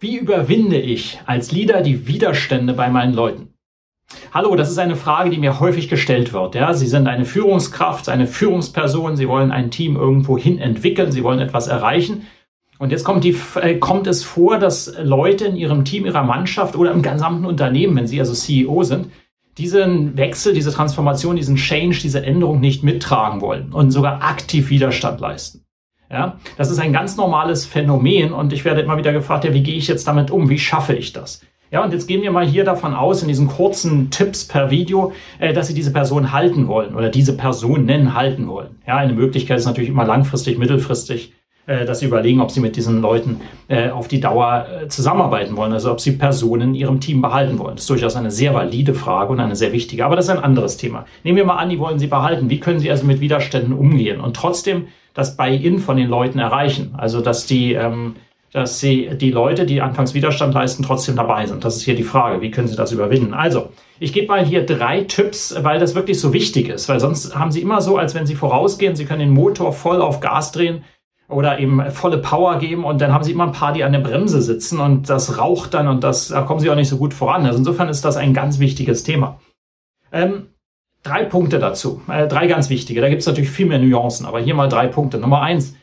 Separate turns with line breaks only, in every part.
Wie überwinde ich als Leader die Widerstände bei meinen Leuten? Hallo, das ist eine Frage, die mir häufig gestellt wird. Ja, Sie sind eine Führungskraft, eine Führungsperson, Sie wollen ein Team irgendwo hin entwickeln, Sie wollen etwas erreichen. Und jetzt kommt, die, äh, kommt es vor, dass Leute in Ihrem Team, Ihrer Mannschaft oder im gesamten Unternehmen, wenn Sie also CEO sind, diesen Wechsel, diese Transformation, diesen Change, diese Änderung nicht mittragen wollen und sogar aktiv Widerstand leisten. Ja, das ist ein ganz normales Phänomen und ich werde immer wieder gefragt, ja, wie gehe ich jetzt damit um? Wie schaffe ich das? Ja, und jetzt gehen wir mal hier davon aus, in diesen kurzen Tipps per Video, äh, dass Sie diese Person halten wollen oder diese Person nennen halten wollen. Ja, eine Möglichkeit ist natürlich immer langfristig, mittelfristig, äh, dass Sie überlegen, ob Sie mit diesen Leuten äh, auf die Dauer äh, zusammenarbeiten wollen, also ob Sie Personen in Ihrem Team behalten wollen. Das ist durchaus eine sehr valide Frage und eine sehr wichtige, aber das ist ein anderes Thema. Nehmen wir mal an, die wollen Sie behalten. Wie können Sie also mit Widerständen umgehen und trotzdem das Buy-in von den Leuten erreichen. Also dass die, ähm, dass sie die Leute, die anfangs Widerstand leisten, trotzdem dabei sind. Das ist hier die Frage. Wie können sie das überwinden? Also, ich gebe mal hier drei Tipps, weil das wirklich so wichtig ist. Weil sonst haben sie immer so, als wenn sie vorausgehen, sie können den Motor voll auf Gas drehen oder eben volle Power geben und dann haben sie immer ein paar, die an der Bremse sitzen und das raucht dann und das, da kommen sie auch nicht so gut voran. Also insofern ist das ein ganz wichtiges Thema. Ähm, drei Punkte dazu. Äh, drei ganz wichtige. Da gibt es natürlich viel mehr Nuancen, aber hier mal drei Punkte. Nummer eins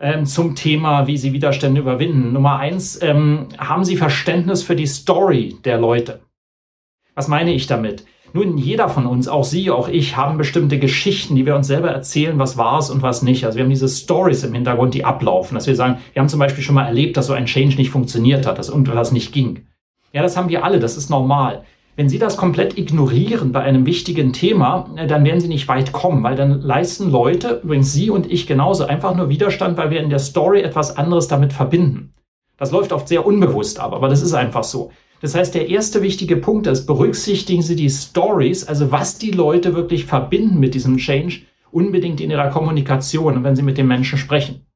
ähm, zum Thema, wie Sie Widerstände überwinden. Nummer eins, ähm, haben Sie Verständnis für die Story der Leute? Was meine ich damit? Nun, jeder von uns, auch Sie, auch ich, haben bestimmte Geschichten, die wir uns selber erzählen, was war es und was nicht. Also wir haben diese Stories im Hintergrund, die ablaufen, dass wir sagen, wir haben zum Beispiel schon mal erlebt, dass so ein Change nicht funktioniert hat, dass irgendwas nicht ging. Ja, das haben wir alle, das ist normal. Wenn Sie das komplett ignorieren bei einem wichtigen Thema, äh, dann werden Sie nicht weit kommen, weil dann leisten Leute, übrigens Sie und ich genauso, einfach nur Widerstand, weil wir in der Story etwas anderes damit verbinden. Das läuft oft sehr unbewusst aber, aber das ist einfach so. Das heißt, der erste wichtige Punkt ist, berücksichtigen Sie die Stories, also was die Leute wirklich verbinden mit diesem Change, unbedingt in ihrer Kommunikation und wenn Sie mit den Menschen sprechen.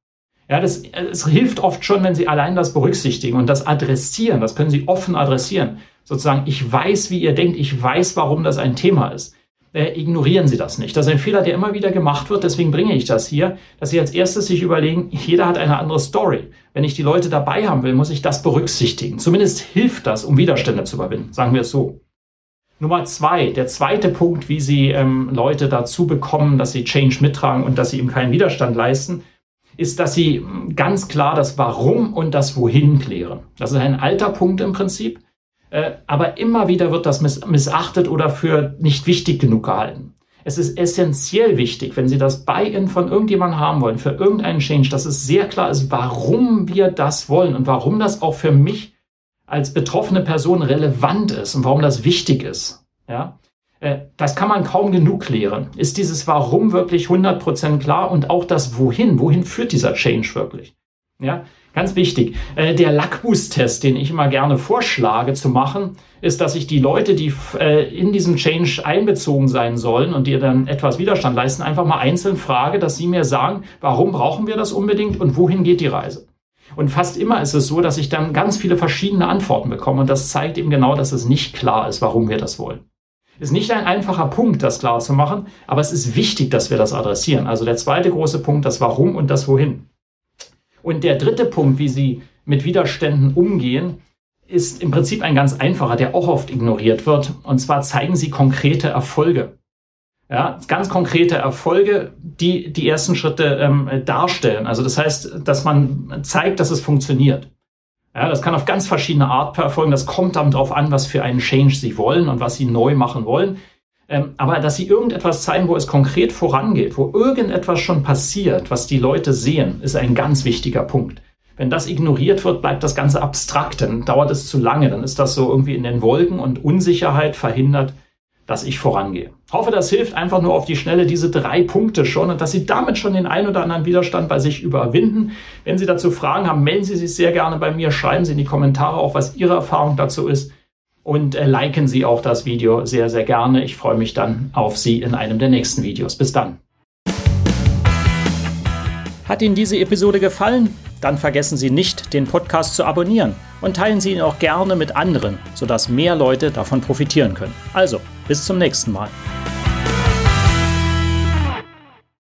Ja, das, es hilft oft schon, wenn Sie allein das berücksichtigen und das adressieren. Das können Sie offen adressieren sozusagen, ich weiß, wie ihr denkt, ich weiß, warum das ein Thema ist. Äh, ignorieren Sie das nicht. Das ist ein Fehler, der immer wieder gemacht wird. Deswegen bringe ich das hier, dass Sie als erstes sich überlegen, jeder hat eine andere Story. Wenn ich die Leute dabei haben will, muss ich das berücksichtigen. Zumindest hilft das, um Widerstände zu überwinden. Sagen wir es so. Nummer zwei, der zweite Punkt, wie Sie ähm, Leute dazu bekommen, dass sie Change mittragen und dass sie ihm keinen Widerstand leisten, ist, dass Sie ganz klar das Warum und das Wohin klären. Das ist ein alter Punkt im Prinzip. Äh, aber immer wieder wird das missachtet oder für nicht wichtig genug gehalten. Es ist essentiell wichtig, wenn Sie das Buy-in von irgendjemandem haben wollen, für irgendeinen Change, dass es sehr klar ist, warum wir das wollen und warum das auch für mich als betroffene Person relevant ist und warum das wichtig ist. Ja? Äh, das kann man kaum genug klären. Ist dieses Warum wirklich 100% klar und auch das Wohin? Wohin führt dieser Change wirklich? Ja, ganz wichtig. Äh, der Lackboost-Test, den ich immer gerne vorschlage zu machen, ist, dass ich die Leute, die äh, in diesem Change einbezogen sein sollen und die dann etwas Widerstand leisten, einfach mal einzeln frage, dass sie mir sagen, warum brauchen wir das unbedingt und wohin geht die Reise? Und fast immer ist es so, dass ich dann ganz viele verschiedene Antworten bekomme und das zeigt eben genau, dass es nicht klar ist, warum wir das wollen. Ist nicht ein einfacher Punkt, das klar zu machen, aber es ist wichtig, dass wir das adressieren. Also der zweite große Punkt, das Warum und das Wohin. Und der dritte Punkt, wie Sie mit Widerständen umgehen, ist im Prinzip ein ganz einfacher, der auch oft ignoriert wird. Und zwar zeigen Sie konkrete Erfolge. Ja, ganz konkrete Erfolge, die die ersten Schritte ähm, darstellen. Also das heißt, dass man zeigt, dass es funktioniert. Ja, das kann auf ganz verschiedene Art erfolgen. Das kommt dann darauf an, was für einen Change Sie wollen und was Sie neu machen wollen. Ähm, aber dass sie irgendetwas zeigen, wo es konkret vorangeht, wo irgendetwas schon passiert, was die Leute sehen, ist ein ganz wichtiger Punkt. Wenn das ignoriert wird, bleibt das Ganze abstrakt, dann dauert es zu lange, dann ist das so irgendwie in den Wolken und Unsicherheit verhindert, dass ich vorangehe. Hoffe, das hilft einfach nur auf die Schnelle diese drei Punkte schon und dass Sie damit schon den ein oder anderen Widerstand bei sich überwinden. Wenn Sie dazu Fragen haben, melden Sie sich sehr gerne bei mir, schreiben Sie in die Kommentare auch, was Ihre Erfahrung dazu ist. Und äh, liken Sie auch das Video sehr, sehr gerne. Ich freue mich dann auf Sie in einem der nächsten Videos. Bis dann. Hat Ihnen diese Episode gefallen? Dann vergessen Sie nicht, den Podcast zu abonnieren und teilen Sie ihn auch gerne mit anderen, sodass mehr Leute davon profitieren können. Also, bis zum nächsten Mal.